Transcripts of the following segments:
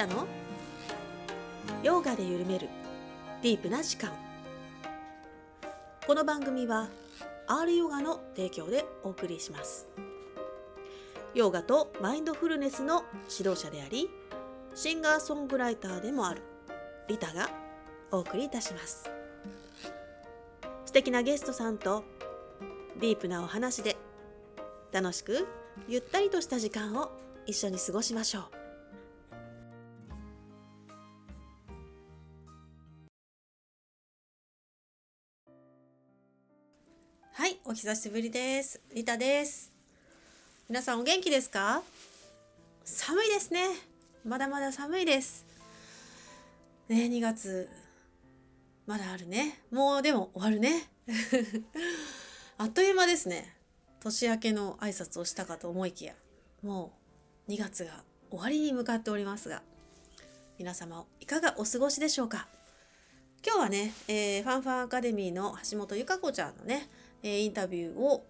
タの？ヨガで緩める。ディープな時間。この番組は R ヨガの提供でお送りします。ヨガとマインドフルネスの指導者でありシンガーソングライターでもあるリタがお送りいたします。素敵なゲストさんとディープなお話で楽しくゆったりとした時間を一緒に過ごしましょう。お久しぶりです。リタです。皆さんお元気ですか？寒いですね。まだまだ寒いです。ね2月。まだあるね。もうでも終わるね。あっという間ですね。年明けの挨拶をしたかと思いきや。もう2月が終わりに向かっておりますが。皆様いかがお過ごしでしょうか？今日はね、えー、ファンファンアカデミーの橋本由香子ちゃんのね、え、インタビューを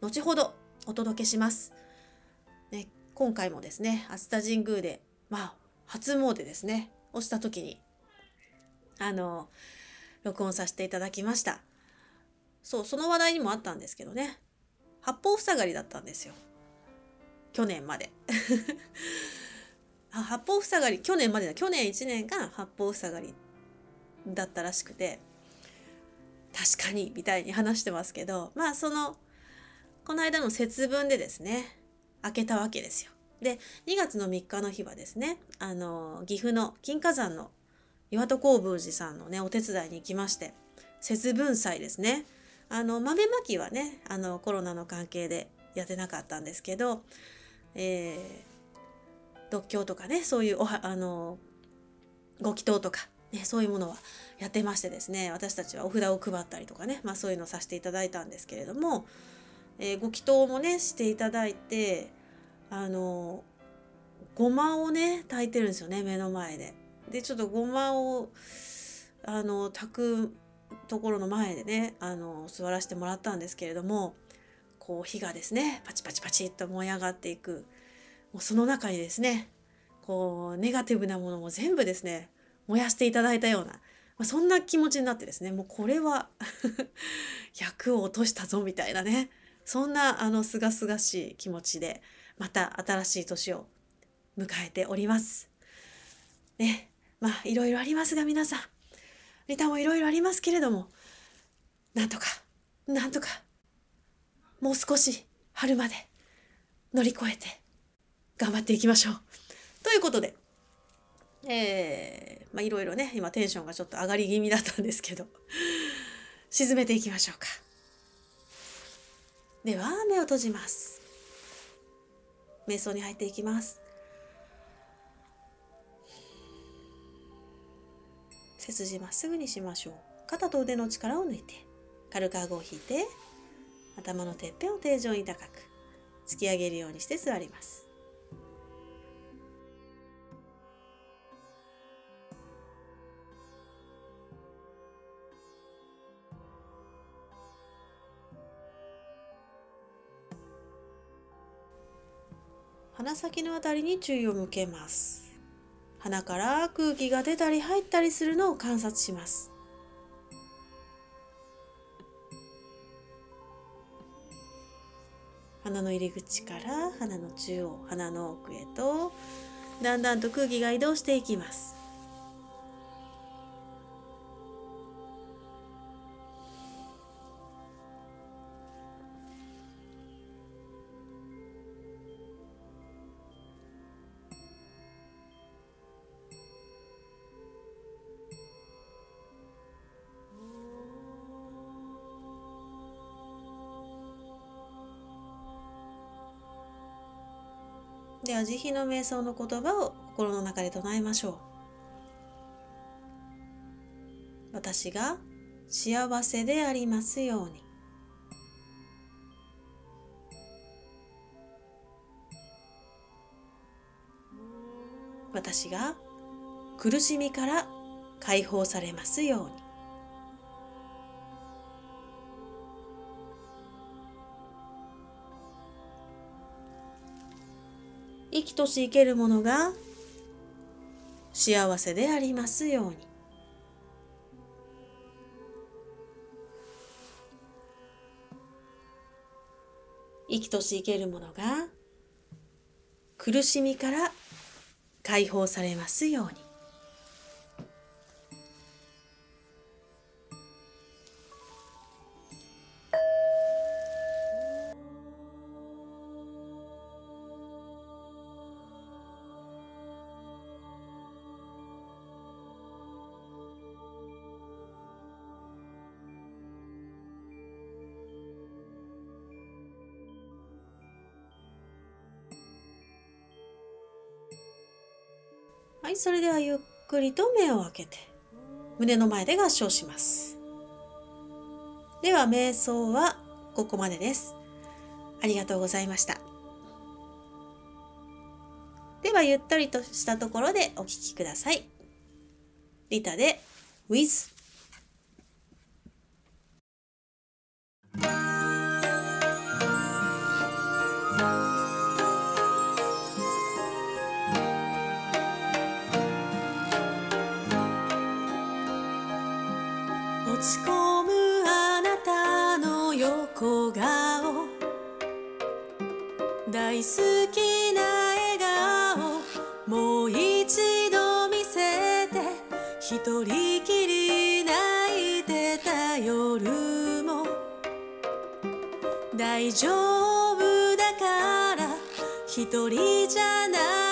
後ほどお届けします。ね、今回もですね、熱田神宮で、まあ、初詣ですね、をした時に、あの、録音させていただきました。そう、その話題にもあったんですけどね、八方塞がりだったんですよ。去年まで。八方塞がり、去年までだ、去年1年が八方塞がりだったらしくて、確かに、みたいに話してますけど、まあその、この間の節分でですね、開けたわけですよ。で、2月の3日の日はですね、あの、岐阜の金華山の岩戸光宮寺さんのね、お手伝いに行きまして、節分祭ですね。あの、豆まきはね、あの、コロナの関係でやってなかったんですけど、えー、独協とかね、そういうおは、あの、ご祈祷とか、ね、そういうものはやってましてですね、私たちはお札を配ったりとかね、まあそういうのをさせていただいたんですけれども、えー、ご祈祷もね、していただいて、あの、ごまをね、炊いてるんですよね、目の前で。で、ちょっとごまを、あの、炊くところの前でね、あの、座らせてもらったんですけれども、こう火がですね、パチパチパチっと燃え上がっていく。もうその中にですね、こう、ネガティブなものも全部ですね、燃やしていただいたような、まあ、そんな気持ちになってですね、もうこれは 役を落としたぞみたいなね、そんなあの、すがすがしい気持ちで、また新しい年を迎えております。ね、まあ、いろいろありますが皆さん、リタもいろいろありますけれども、なんとか、なんとか、もう少し春まで乗り越えて頑張っていきましょう。ということで、えー、まあいろいろね、今テンションがちょっと上がり気味だったんですけど、沈めていきましょうか。では、目を閉じます。瞑想に入っていきます。背筋まっすぐにしましょう。肩と腕の力を抜いて、軽く顎を引いて、頭のてっぺんを定常に高く、突き上げるようにして座ります。鼻先のあたりに注意を向けます。鼻から空気が出たり入ったりするのを観察します。鼻の入り口から鼻の中央、鼻の奥へとだんだんと空気が移動していきます。慈悲の瞑想の言葉を心の中で唱えましょう。私が幸せでありますように。私が苦しみから解放されますように。生きとし生けるものが幸せでありますように生きとし生けるものが苦しみから解放されますようにそれではゆっくりと目を開けて胸の前で合掌します。では瞑想はここまでです。ありがとうございました。ではゆったりとしたところでお聴きください。リタで With 大好きな笑顔もう一度見せて一人きり泣いてた夜も。大丈夫だから一人じゃない。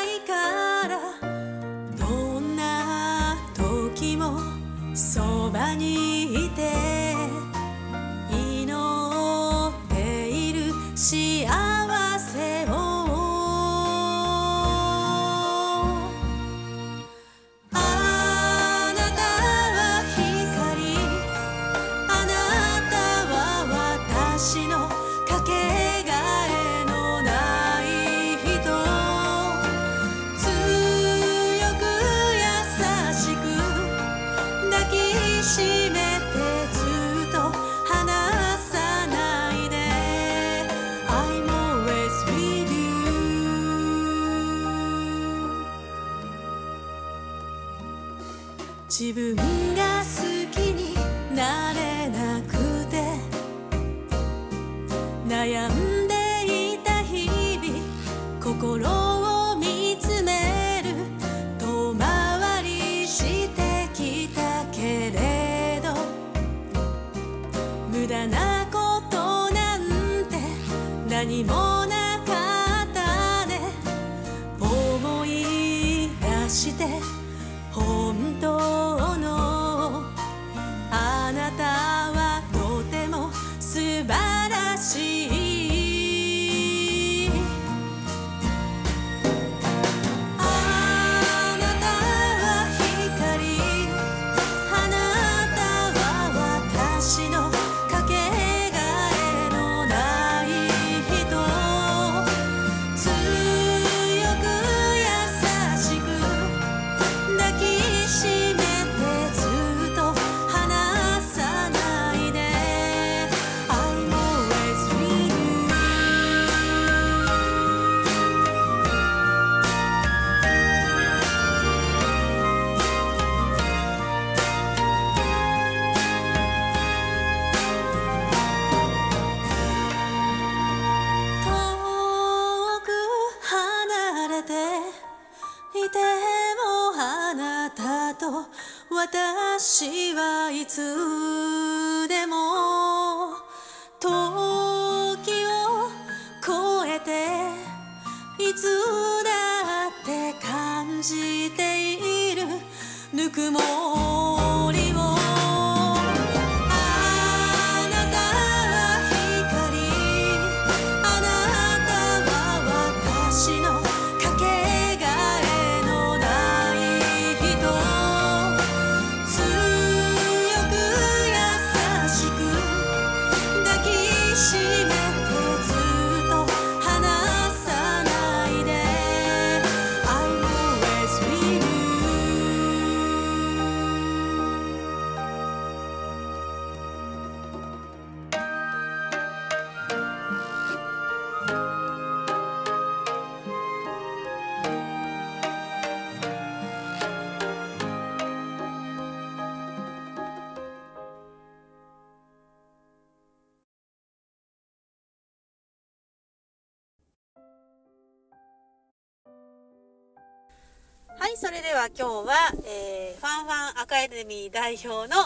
れでは今日は、えーファンファンアカデミー代表の、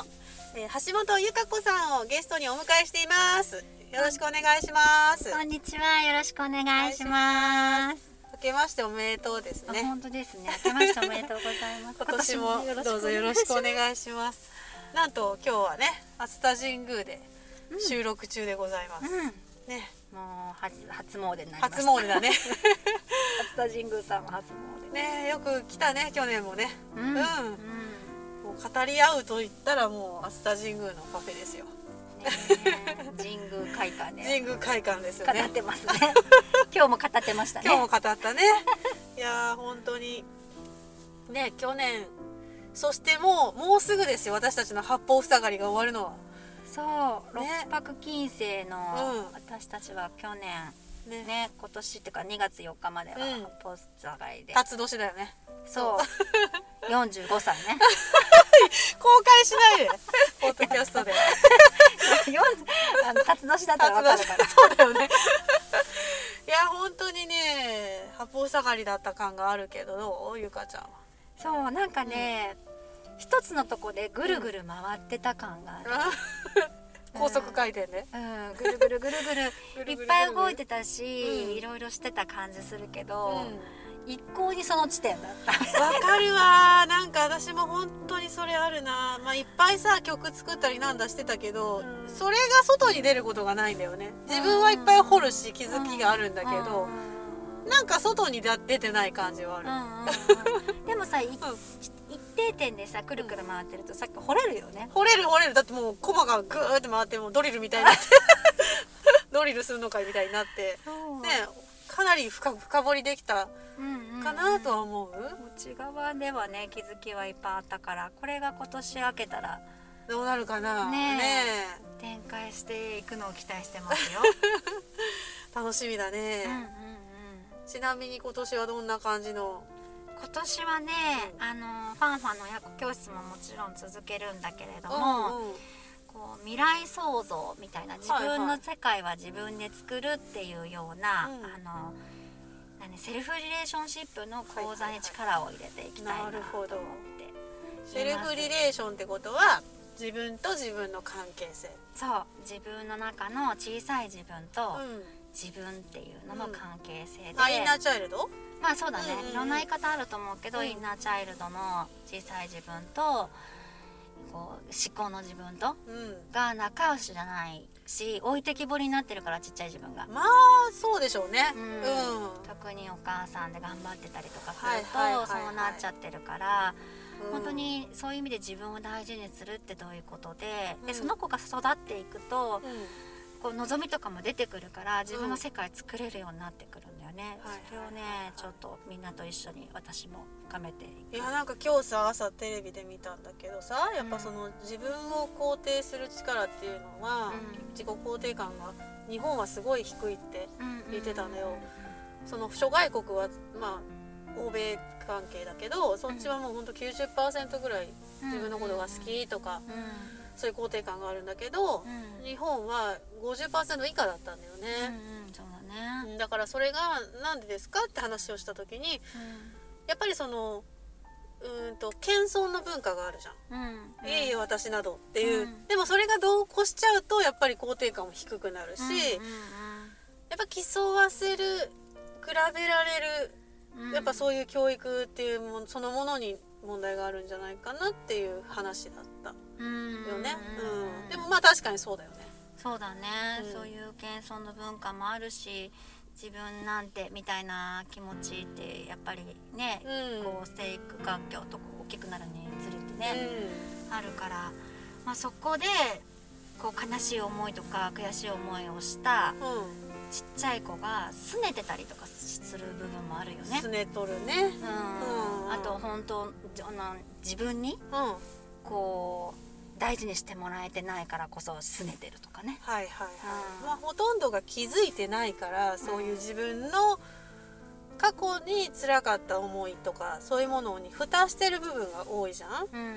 えー橋本由香子さんをゲストにお迎えしていますよろしくお願いしますこんにちは。よろしくお願いします。明けましておめでとうですあね本当ですね。明けましておめでとうございます。今年もどうぞよろしくお願いしますなんと今日はね熱田神宮で収録中でございます、うん。ねもう初初詣になりました。初詣だね初田神宮さんも初詣。ねよく来たね去年もね。ううん。ん、もう語り合うと言ったらもう熱田神宮のパフェですよ。ねえ神宮会館で神宮会館ですよ語ねってますね。今日も語ってましたね。今日も語ったね。いやー本当に。ね去年。そしてもうもうすぐですよ私たちの八方塞がりが終わるのは。そう、ね。六泊金星のうん。私たちは去年ねね今年っていうか2月4日まではうん。八方塞がりで、辰年だよね。そう。45 歳ね。公開しない。でポッドキャストで40 あの辰年だったら分かるから。そうだよね。いや本当にね八方塞がりだった感があるけどどう？ゆかちゃんは。そうなんかね、一つのとこでぐるぐる回ってた感がある、高速回転で、うん、ぐるぐるぐるぐる。ぐるいっぱい動いてたし、うん。いろいろしてた感じするけうど、ん。一向にその地点だった。わかるわ。なんか私も本当にそれあるな。まあいっぱいさ曲作ったりなんだしてたけど、うん。それが外に出ることがないんだよね。自分はいっぱい掘るし気づきがあるんだけど、うんなんか外にだ出てない感じはある、うんうんうん。でもさい一定点でさくるくる回ってるとさっき掘れるよね。掘れる掘れる。だってもうコマがグーって回ってもうドリルみたいにな。っ てドリルするのかいみたいになって。ねかなり深深掘りできたかなとは思う、内側ではね気づきはいっぱいあったからこれが今年明けたらどうなるかな？ねえ。ね展開していくのを期待してますよ。え 楽しみだね、うんうんうん。ちなみに今年はどんな感じの今年はね、うんあのファンファンの親子教室ももちろん続けるんだけれども、うんうん。こう未来創造みたいな自分の世界は自分で作るっていうような、うん。あの何セルフリレーションシップの講座に力を入れていきたいなとなるほど。思ってセルフリレーションってことは自分と自分の関係性、そう自分の中の小さい自分とうん自分っていうのの関係性で、あインナーチャイルド？まあそうだね、うんうんうん。いろんな言い方あると思うけど、うん。インナーチャイルドの小さい自分とこう思考の自分とうん。が仲良しじゃないし置いてきぼりになってるからちっちゃい自分が。まあそうでしょうね。ううん。ん、特にお母さんで頑張ってたりとかすはいると、はいはいはいそうなっちゃってるから、うん。本当にそういう意味で自分を大事にするってどういうことで,、うん。でその子が育っていくとうんこう望みとかも出てくるから自分の世界作れるようになってくるんだよね、はいそれをねちょっとみんなと一緒に私も深めていく。いやなんか今日さ朝テレビで見たんだけどさやっぱその自分を肯定する力っていうのは、うん。自己肯定感が日本はすごい低いって言ってたんだよ。うその諸外国はまあ欧米関係だけどそっちはもうほんと90%ぐらい自分のことが好きとかんそういう肯定感があるんだけどうん。うん日本は50%以下だったんだようんね、うんそうだね。うんだからそれがなんでですかって話をした時にやっぱりそのうーんと謙遜の文化があるじゃん。うん。うんいいよ私などっていう、うん。でもそれが度を越しちゃうとやっぱり肯定感も低くなるし、うんうんやっぱ競わせる比べられるうんやっぱそういう教育っていうものそのものに問題があるんじゃないかなっていう話だったうんよね、うん。うん。でもまあ確かにそうだよね。そうだね、うん。そういう謙遜の文化もあるし自分なんてみたいな気持ちってやっぱりね、うん。こう生育環境とこう大きくなるにつれてね、あるから、まあ、そこでこう悲しい思いとか悔しい思いをしたうん、うんちっちゃい子が拗ねてたりとかする部分もあるよね。す。ねとるね。うん。うん。あと本当あの自分にこう大事にしてもらえてないからこそ拗ねてるとかね。はいはい、うん。まあほとんどが気づいてないからそういう自分の過去に辛かった思いとかそういうものに蓋してる部分が多いじゃん。うんうんうん。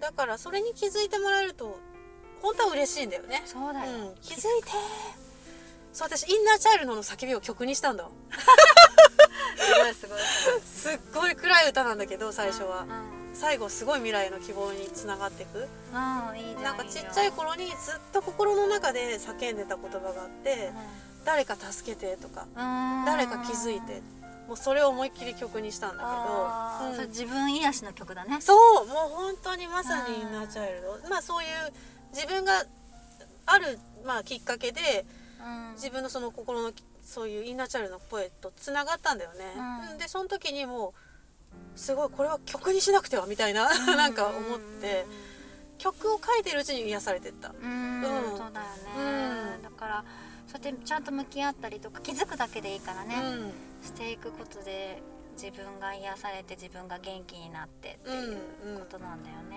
だからそれに気づいてもらえると本当は嬉しいんだよね。そうだよ、うん、気づいてそう私インナーチャイルドの叫びを曲にしたんだ。わごいすごいすすっごい暗い歌なんだけど最初は。ごいうん。最後すごい未来の希望につながっていくうんいいじゃん。なんかちっちゃい頃にずっと心の中で叫んでた言葉があって「誰か助けて」とかうん「誰か気づいて」もうそれを思いっきり曲にしたんだけど、うん。自分癒しの曲だね。そうもう本当にまさにインナーチャイルド。まあそういう自分がある、まあ、きっかけでうん。自分のその心のそういうインナーチャイルドの声とつながったんだよね、うん。でその時にもうすごいこれは曲にしなくてはみたいな なんか思って曲を書いてるうちに癒されてった。うん、うん。そうだよね、うん。だからそうやってちゃんと向き合ったりとか気づくだけでいいからね、うん。していくことで自分が癒されて自分が元気になってっていううんうんことなんだよね、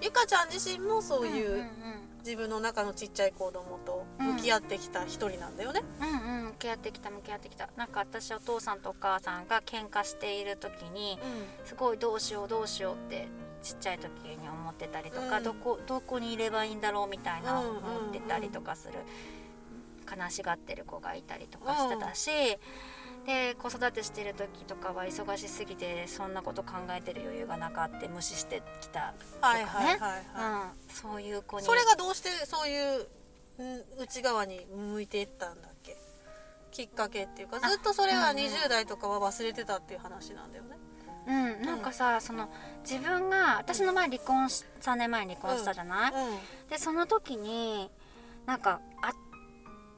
ゆかちゃん自身もそういう、うんうん自分の中のちっちゃい子供と向き合ってきた一人なんだよね。うんうんうん向き合ってきた向き合ってきた。なんか私お父さんとお母さんが喧嘩している時にすごいどうしようどうしようってちっちゃい時に思ってたりとか、うん。どこどこにいればいいんだろうみたいなうんうんうん。思ってたりとかする、悲しがってる子がいたりとかしてたし、で子育てしてる時とかは忙しすぎてそんなこと考えてる余裕がなかって無視してきたとかね、そういう子い。にそれがどうしてそういううん内側に向いていったんだっけ？きっかけっていうかずっとそれはうんうん。20代とかは忘れてたっていう話なんだよね。うん、なんかさその自分が私の前離婚し3年前に離婚したじゃない、うでその時になんかあ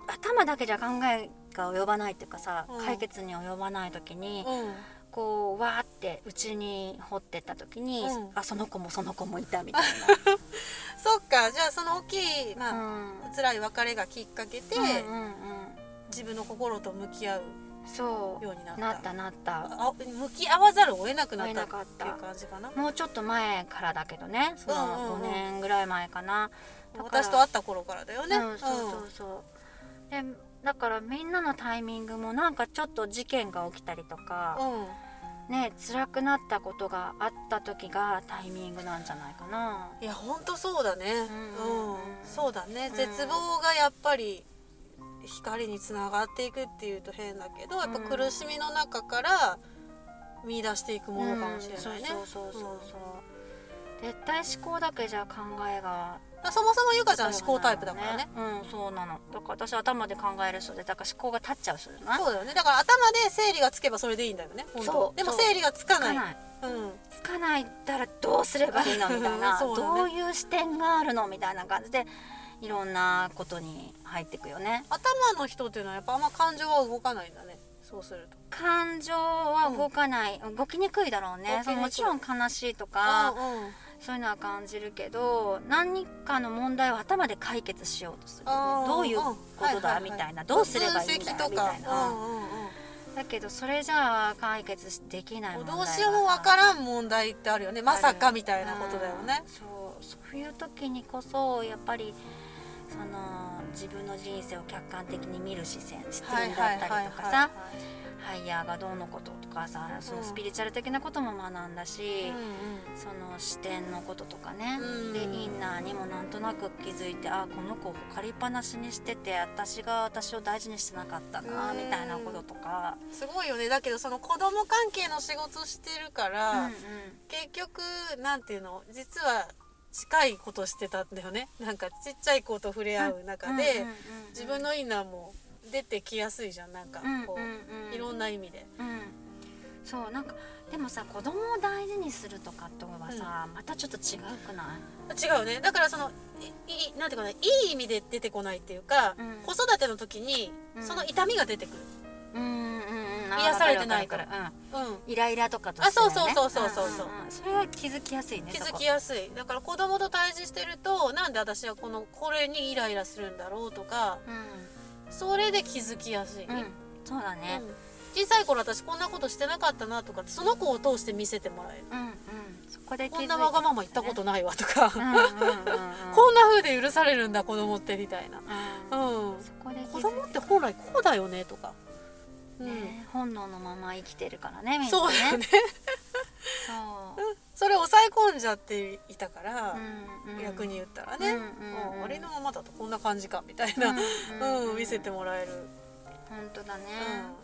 頭だけじゃ考えが及ばないっていうかさ、うん。解決に及ばない時に、んうん。こうわーってうちに掘ってった時に、うん。あその子もその子もいたみたい そっか。じゃあその大きい、まあな。うん。辛い別れがきっかけで、うんうんうん。自分の心と向き合うそうようになった。なったなった。あ向き合わざるを得なくなったっていう感じかな？もうちょっと前からだけどね。そうんうんうん。の5年ぐらい前かな、だから私と会った頃からだよね。うん、そうそうそう。でだからみんなのタイミングもなんかちょっと事件が起きたりとか、うん。うんね辛くなったことがあった時がタイミングなんじゃないかな。いや本当そうだね、うんうんうんそうだね、ん。絶望がやっぱり光につながっていくっていうと変だけどやっぱ苦しみの中から見出していくものかもしれないね、うん。そうそうそうそう、絶対思考だけじゃ考えがうんそもそもゆかちゃん思考タイプだからね。うん。そうなの。だから私頭で考える人でだから思考が立っちゃう人じゃな。いそうだよね。だから頭で整理がつけばそれでいいんだよねそう。でも整理がつかない。つかない。うん。つかないったらどうすればいいの？みたいな、ね。どういう視点があるの？みたいな感じでいろんなことに入ってくよね。頭の人っていうのはやっぱあんま感情は動かないんだね。そうすると。感情は動かない、動きにくいだろうね。もちろん悲しいとか、うんうんそういうのは感じるけど何かの問題を頭で解決しようとするどういうこうんとはいはいはいだみたい。などうすればいいんだみたいな、だけどそれじゃあ解決できない問題どうしようもわからん問題ってあるよね。まさかみたいなことだよね。うん。そう。そういう時にこそやっぱりその自分の人生を客観的に見る視線視点だったりとかさハイヤーがどうのこととかさそのスピリチュアル的なことも学んだし、その視点のこととかね、うんでインナーにもなんとなく気づいてあこの子を借りっぱなしにしてて私が私を大事にしてなかったな、うん。みたいなこととか、すごいよね。だけどその子供関係の仕事してるから、うんうん。結局なんていうの実は近いことしてたんだよね。なんかちっちゃい子と触れ合う中で、自分のインナーも出てきやすいじゃん。なんかこう、うんうん。うんいろんな意味で。うん、そうなんかでもさ子供を大事にするとかとはさ、またちょっと違うくない？違うね。だからそのいいなんていうかないい意味で出てこないっていうか、うん。子育ての時にうん。その痛みが出てくる、うんうんうん。癒されてないからうん。うん、イライラとかとね。あそうそうそうそうそうんんん。それは気づきやすいね気づきやすい。だから子供と対峙してるとなんで私はこのこれにイライラするんだろうとかそれで気づきやすい、うん、うん、そうだね。うん。小さい頃私こんなことしてなかったなとかその子を通して見せてもらえる。うんうん。そこで気づいて。こんなわがまま言ったことないわとか、こんな風で許されるんだ子供ってみたいな、うん。子供って本来こうだよねとか、うん。ね本能のまま生きてるからねみんなね。そうだよね。そう それ抑え込んじゃっていたから、うんうん。逆に言ったらね、うんうんうん。ありのままだとこんな感じかみたいな、うんうん見せてもらえる。本当だね、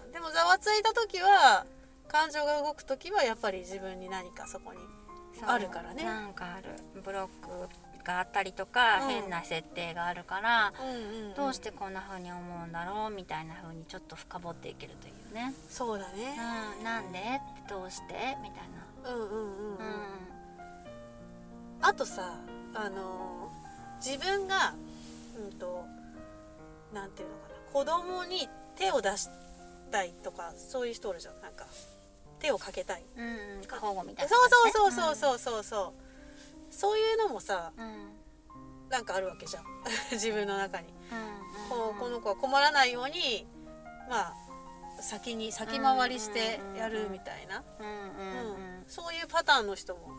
うん、でもざわついた時は感情が動く時はやっぱり自分に何かそこにあるからね。なんかある。ブロックがあったりとか、うん。変な設定があるから、うんうんうん。どうしてこんな風に思うんだろうみたいな風にちょっと深掘っていけるというね、そうだね。うん、なんで？どうして？みたいうんうんうん、な、あとさあのー自分がうんとなんていうのかな。子供に手を出したいとかそういう人おるじゃん。なんか手をかけたい。うん、うん。うん、過保護みたそういなそうそううそうそうそうそう。そういうのもさうん。うんなんかあるわけじゃん。自分の中に。うんこうこの子は困らないようにまあ先に先回りしてやるみたいな、うんうんうんそういうパターンの人も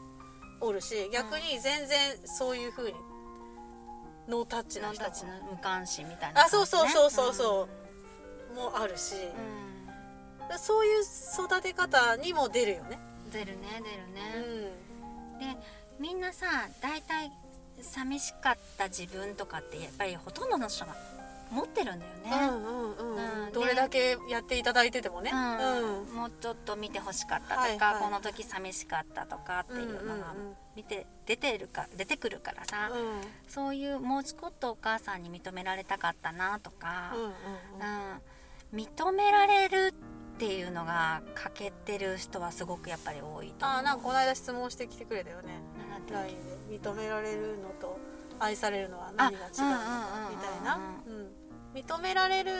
おるし逆に全然そういう風にノータッチな人も。無関心みたいなあそうそうそうそううそう。もあるし、ん、そういう育て方にも出るよね。うん、出るね出るうね、ん。でみんなさ大体寂しかった自分とかってやっぱりほとんどの人が持ってるんだようね、んうんうん。うん。どれだけやっていただいててもね。うん。うん。もうちょっと見てほしかったとか、はいはい。この時寂しかったとかっていうのが見て出てるか出てくるからさ、うん。そういうもうちょっとお母さんに認められたかったなとか、うん認められるっていうのが欠けてる人はすごくやっぱり多いと思う。あなんかこの間質問してきてくれたよね。LINE で認められるのと愛されるのは何が違うのかみたいな、うん、認められる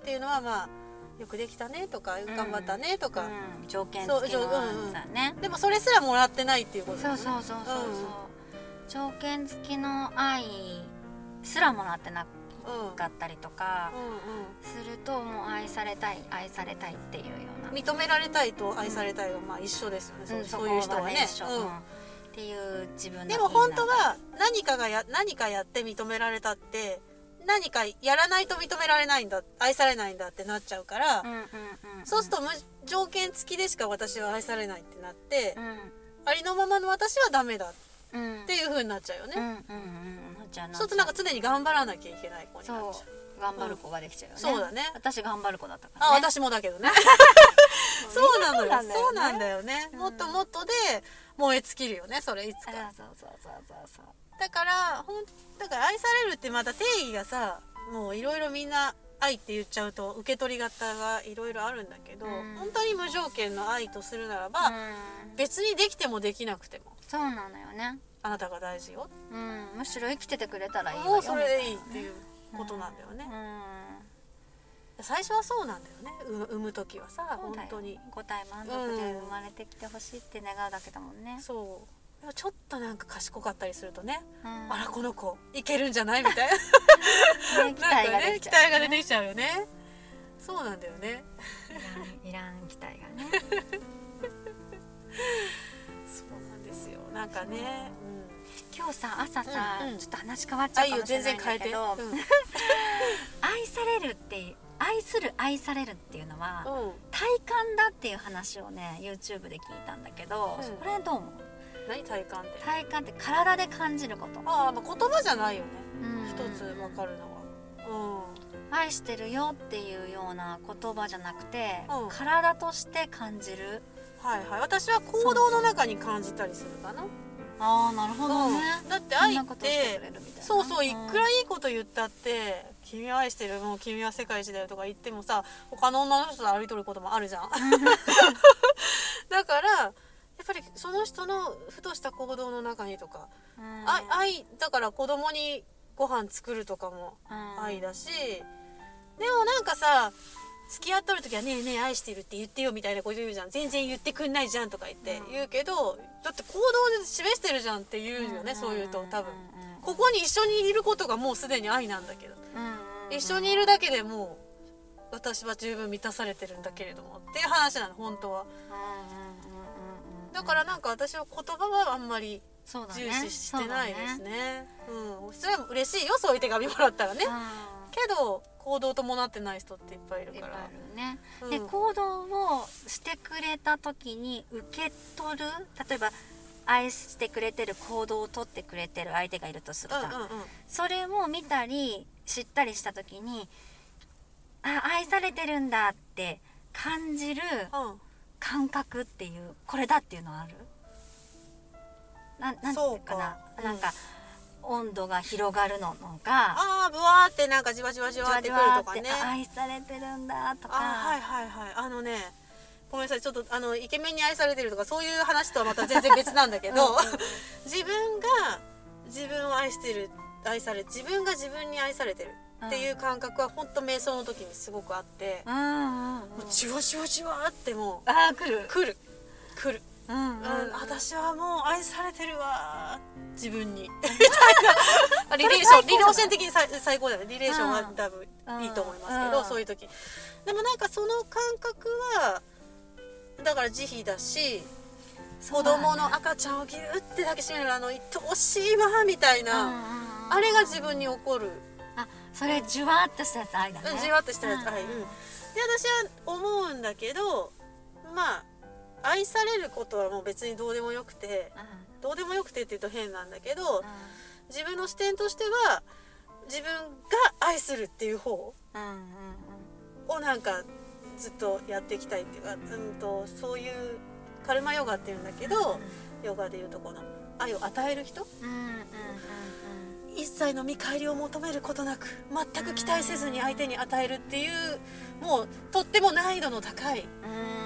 っていうのはまあよくできたねとか頑張ったねとか、うん。条件付きのじょうんうん。でもそれすらもらってないっていうことだそうそうそうそう。そう、条件付きの愛すらもらってなうんかったりとかうんするともう愛されたい愛されたいっていうような。うん、認められたいと愛されたいはまあ一緒ですよね、そううんそういう人はね。うん。っていう自分でも本当は何かがや何かやって認められたって何かやらないと認められないんだ愛されないんだってなっちゃうから、うんうんうんうん。そうすると無条件付きでしか私は愛されないってなって、うん。ありのままの私はダメだっうんていう風になっちゃうよね、うんうそうするとなんか常に頑張らなきゃいけない子になっちゃう。頑張る子ができちゃうよね、そうだね。私頑張る子だったからあね私もだけどね。そうなのよ。そうなんだよね、うん。もっともっとで燃え尽きるよねそれいつか。あそうそうそうそうそうだからほんだから愛されるってまた定義がさもういろいろみんな愛って言っちゃうと受け取り方がいろいろあるんだけど、うん。本当に無条件の愛とするならば、うん。別にできてもできなくても。そうなのよね。あなたが大事よ。うん。むしろ生きててくれたらいいわよ。もうそれでいいっていうことなんだよね、なね最初はそうなんだよね。産産む時はさうん本当に。五体満足で生まれてきてほしいって願うだけだもんね、そうでもちょっとなんか賢かったりするとね、うん。あらこの子いけるんじゃないみたいな。ね期待が出てきちゃうよね。そうなんだよね。いらん期待がね。そうなんですよ。なんかね、今日さ朝さ、うんうん。ちょっと話変わっちゃうかもしれ全然変えて、ないんだけど、うん。愛されるっていう愛する愛されるっていうのは、うん。体感だっていう話をね YouTube で聞いたんだけど、うん。それどう思う？何体感って？体感って体で感じること、ああ、まあ、言葉じゃないよね。うん。一つわかるのは。愛してるよっていうような言葉じゃなくて、うん。体として感じる。うんはいはい。私は行動の中に感じたりするかな。ああなるほどね、うん。だって愛ってそうそういくらいいこと言ったって「君を愛してるもう君は世界一だよ」とか言ってもさ他の女の人と歩いとることもあるじゃん。だからやっぱりその人のふとした行動の中にとか、うん。愛愛だから子供にご飯作るとかもうん。愛だし、でもなんかさ付き合っとる時は「ねえねえ愛してるって言ってよ」みたいなこと言うじゃん。全然言ってくんないじゃんとか言って言うけど、だって行動で示してるじゃんって言うよね、そういうと多分。ここに一緒にいることがもうすでに愛なんだけど、一緒にいるだけでもう私は十分満たされてるんだけれどもっていう話なの本当はだからなんか私は言葉はあんまり重視してないですそうだね。うん。それは嬉しいよそういう手紙もらったらね。うん。けど行動伴ってない人っていっぱいいるから。るね、うん。で行動をしてくれた時に受け取る例えば愛してくれてる行動をとってくれてる相手がいるとするさ、うんうんうん。それを見たり知ったりした時にあ愛されてるんだって感じるうん感覚っていうこれだっていうのある？ななんていうかな？そうか。なんか温度が広がるののがああブワーってなんかじわじわじじわってくるとかね。あ愛されてるんだとか。あはいはいはい。あのねごめんなさいちょっとあのイケメンに愛されてるとかそういう話とはまた全然別なんだけどうん。自分が自分を愛してる愛され自分が自分に愛されてるっていう感覚は本当瞑想の時にすごくあって、うんうんうんもうじわじわじわってもあー来る。う来る。来る、うんうんうん。私はもう愛されてるわ自分に。みたいな。リレーションリレーション的に最最高だね。リレーションは多分いいと思いますけど、うんそういう時。でもなんかその感覚はだから慈悲だし子供の赤ちゃんをギュッて抱きしめるあの愛おしいわみたいな、うんうんうんあれが自分に起こる、あそれじゅわっとしたやつ愛だね。うんじわっとしたやつ、うん。はい、うん、で私は思うんだけどまあ愛されることはもう別にどうでもよくてどうでもよくてって言うと変なんだけど自分の視点としては自分が愛するっていう方うんうんうん。をなんかずっとやっていきたいっていうか、うん、とそういうカルマヨガっていうんだけど、ヨガでいうとこの愛を与える人うんうんうんうん一切の見返りを求めることなく全く期待せずに相手に与えるっていうもうとっても難易度の高い。うん。うん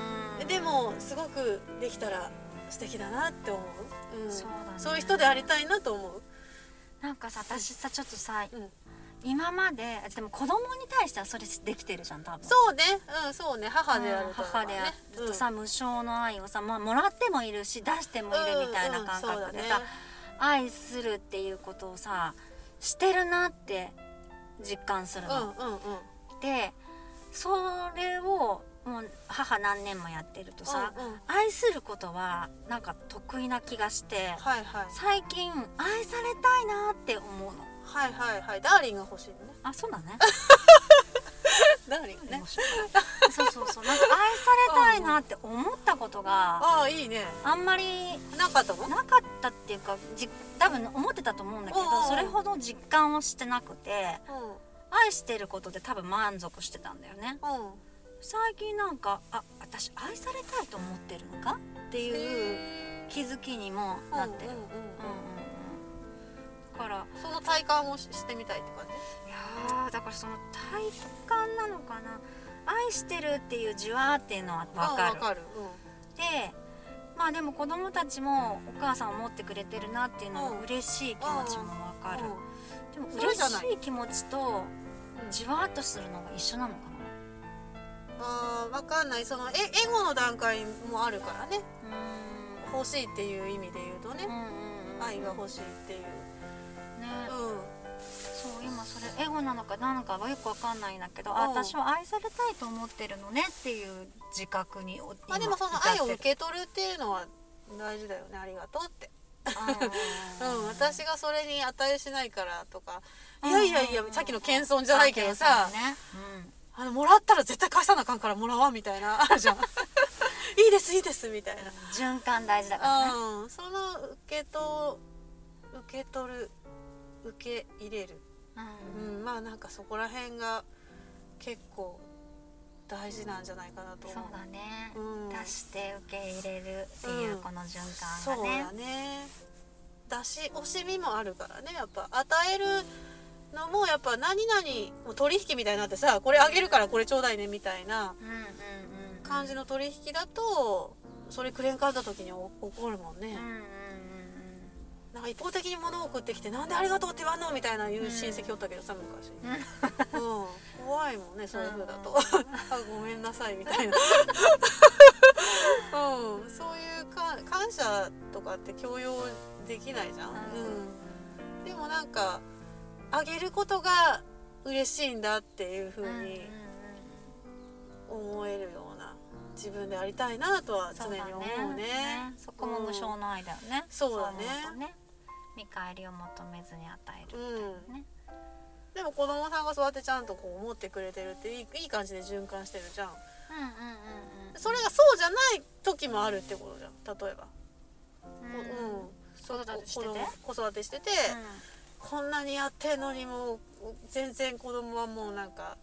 でもすごくできたら素敵だなって思う、うん、そうだね。そういう人でありたいなと思う、なんかさ私さちょっとさうん、今まででも子供に対してはそれできてるじゃん多分。そうね。うんそうね。母であるうんとか母であるとさ、無償の愛をさ、まあ、もらってもいるし出してもいるみたいな感覚でさ、愛するっていうことをさしてるなって実感するの。うんうんうん。でそれをもう母何年もやってるとさ、うんうん。愛することはなんか得意な気がしてはいはい。最近愛されたいなって思うの。はいはいはい。ダーリンが欲しいのね。あそうだね。ダーリンね。そうそうそう。なんか愛されたいなって思ったことがああいいね。あんまりなかったの？なかったっていうかじ多分思ってたと思うんだけどそれほど実感をしてなくてう愛してることで多分満足してたんだよね。最近なんかあ私愛されたいと思ってるのか？っていうへ気づきにもーなってる、だからその体感をししてみたいって感じ？いやーだからその体感なのかな？愛してるっていうじわーっていうのは分かる。うんわかるでまあでも子供たちもお母さんを持ってくれてるなっていうのうん。は嬉しい気持ちも分かる、でも嬉しい気持ちとじわーっとするのが一緒なのかあーわかんない。そのえエゴの段階もあるからね。欲しいっていう意味で言うとね。ーんうんうんうん。愛が欲しいっていう。ね。うんそれエゴなのか何なのかはよくわかんないんだけど、私は愛されたいと思ってるのねっていう自覚におまあでもその愛を受け取るっていうのは大事だよねありがとうって。うん 私がそれに値しないからとか。いやいやいやさっきの謙遜じゃないけどさ。ね、あのもらったら絶対返さなあかんからもらわんみたいな。あるじゃん。いいですいいですみたいな。うん、循環大事だからね。うん。その受けと受け取る受け入れるうん。うん、まあなんかそこら辺が結構大事なんじゃないかなと。そう。だね、うん。出して受け入れるっていううん。この循そう環がね。だ、ね。出し惜しみもあるからね。やっぱ与えるのもやっぱ何々もう取引みたいになってさこれあげるからこれちょうだいねみたいなうんうんうん。感じの取引だとそれくれんかった時にお怒るもんね。うんうんうんなんか一方的に物を送ってきてなんでありがとうって言わんのみたいな言う親戚おったけどさ昔。うん。うん、怖いもんねそういう風だと、うん。あ ごめんなさいみたいな、うん、そういうか感謝とかって強要できないじゃん、うん、でもなんかあげることが嬉しいんだっていう風うんうんに思えるような自分でありたいなとは常に思うね。ね。そこも無償の愛だよね、そうだね見返りを求めずに与えるうん。ねでも子供さんがそうやってちゃんとこう思ってくれてるっていいいい感じで循環してるじゃん。うんうんうんうん。それがそうじゃない時もあるってことじゃん。例えば、うん。うん。子育てしてて？子育てしてて、うこんなにやってんのにもう全然子供はもうなんか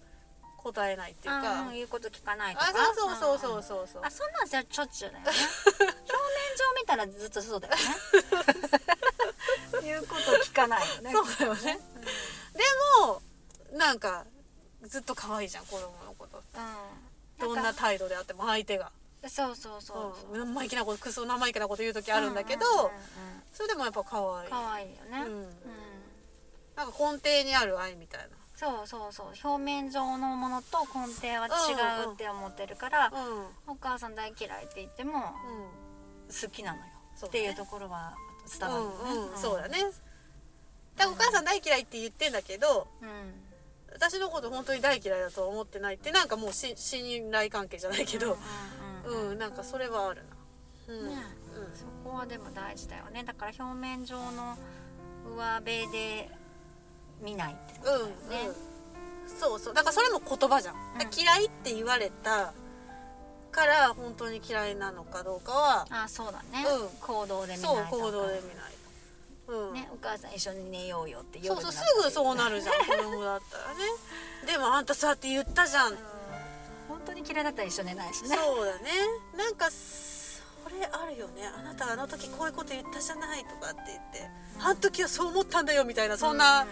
答えないっていうあかー言うこと聞かないとか。あそうそうそううそうそう。そうあそんなんじゃちょっちゅうだよね。表面上見たらずっとそうだよね 言うこと聞かないよね。そうだよね。でもなんかずっと可愛いじゃん子供のこと。うん。どんな態度であっても相手が。そうそうそうそう。うん。生意気なことクソ生意気なこと言う時あるんだけど、うんうんうんそれでもやっぱ可愛い。可愛いよね、うん。うん。なんか根底にある愛みたいそうそうそう。表面上のものと根底は違うって思ってるから、なうん。うん。お母さん大嫌いって言っても好きなのよ、っていうところは伝わるよね、うんうんそうだね。だお母さん大嫌いって言ってんだけどうん。私のこと本当に大嫌いだと思ってないってなんかもうし信頼関係じゃないけど。うんうんうん、なんかそれはあるな。うん、ねそこはでも大事だよね。だから表面上の上辺で見ないってことだようんうん、ね、そうそう。だからそれも言葉じゃん、嫌いって言われたから本当に嫌いなのかどうかは、あそうだね、うん。行動で見ないそうと行動で見ないと、うんねお母さん一緒に寝ようよってそうそうすぐそうなるじゃん 子供だったらね。でもあんたそうやって言ったじゃん、うん本当に嫌いだったら一緒に寝ないしね。そうだね。なんかそれあるよね。あなたあの時こういうこと言ったじゃないとかって言ってあの時はそう思ったんだよみたいなそんな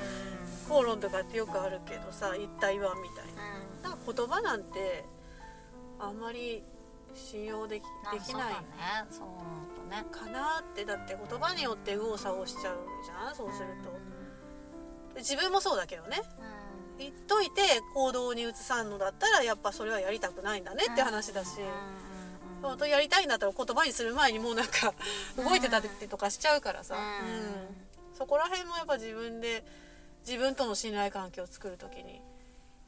口論とかってよくあるけどさ言った言わんみたいな。なんか言葉なんてあんまり信用できできない。そうだかなってだって言葉によって右往左往しちゃうじゃんそうすると。で自分もそうだけどね。言っといて行動に移さんのだったらやっぱそれはやりたくないんだねって話だし。本当やりたいんだったら言葉にする前にもうなんか動いてたりとかしちゃうからさ、うん。うん。そこら辺もやっぱ自分で自分との信頼関係を作る時に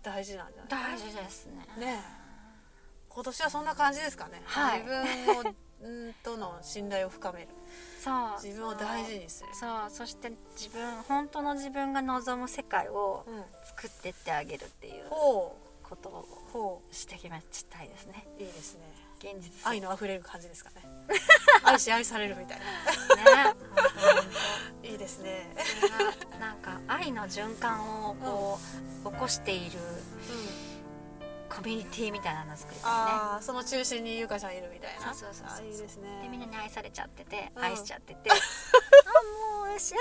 大事なんじゃない？大事ですね。ね今年はそんな感じですかね、はい。自分をうんとの信頼を深める。そう。自分を大事にする。そう。そして自分本当の自分が望む世界をうん。作ってってあげるっていうほことをしてきましたいですね。う。いいですね。現実。愛の溢れる感じですかね。愛し愛されるみたいな。ね。いいですね。なんか愛の循環をこう、起こしているコミュニティみたいなのを作りたいね。ああその中心にゆかちゃんいるみたいな。そうそうそういいですね。でみんなに愛されちゃってて、うん。愛しちゃってて。あもう幸せじ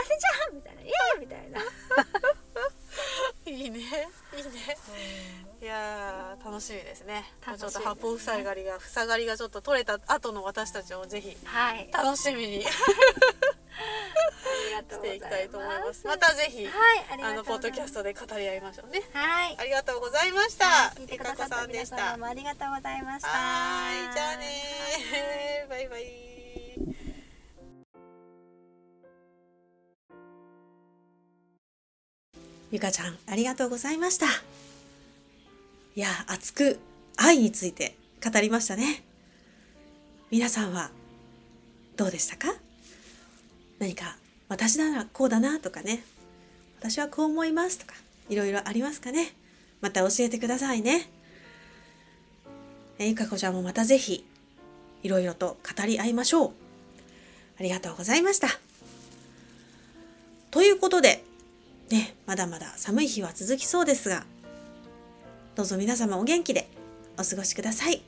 ゃんみたいな。イエーイみたいな、いいね。いいね。いやー楽しみですね。楽しね。ちょっと八方塞がりが塞がりがちょっと取れた後の私たちをぜひはい。あ楽しみに しりがきたいと思います。またぜひはいあのポッドキャストで語り合いましょうね。はい。ありがとうございました、はい聞いてゆかこくださったさんでした。皆様もありがとうございましたはーいじゃあねー。バイバイ。ゆかちゃんありがとうございました。いや熱く愛について語りましたね。皆さんはどうでしたか？何か私ならこうだなとかね私はこう思いますとかいろいろありますかねまた教えてくださいねえゆかこちゃんもまたぜひいろいろと語り合いましょうありがとうございましたということでね、まだまだ寒い日は続きそうですが、どうぞ皆様お元気でお過ごしください。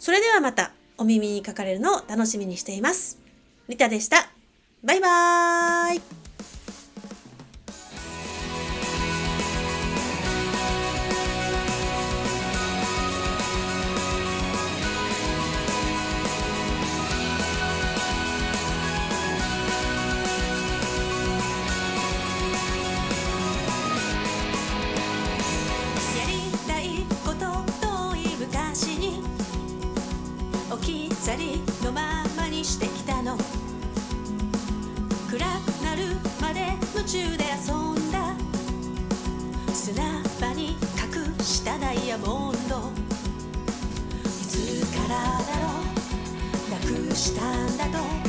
それではまたお耳にかかれるのを楽しみにしています。リタでした。バイバーイ。夢中で遊んだ砂場に隠したダイヤモンド。いつからだろう？なくしたんだと。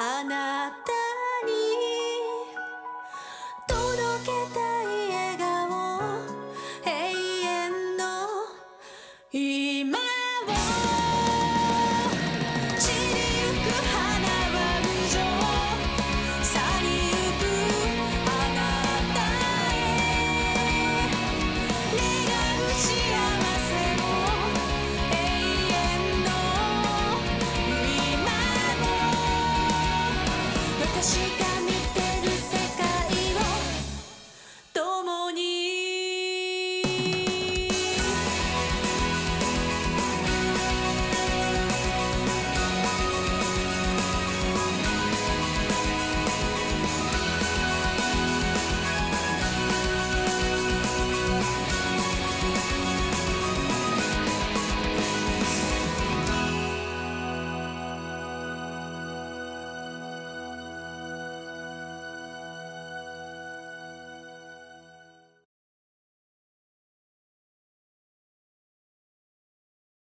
あなた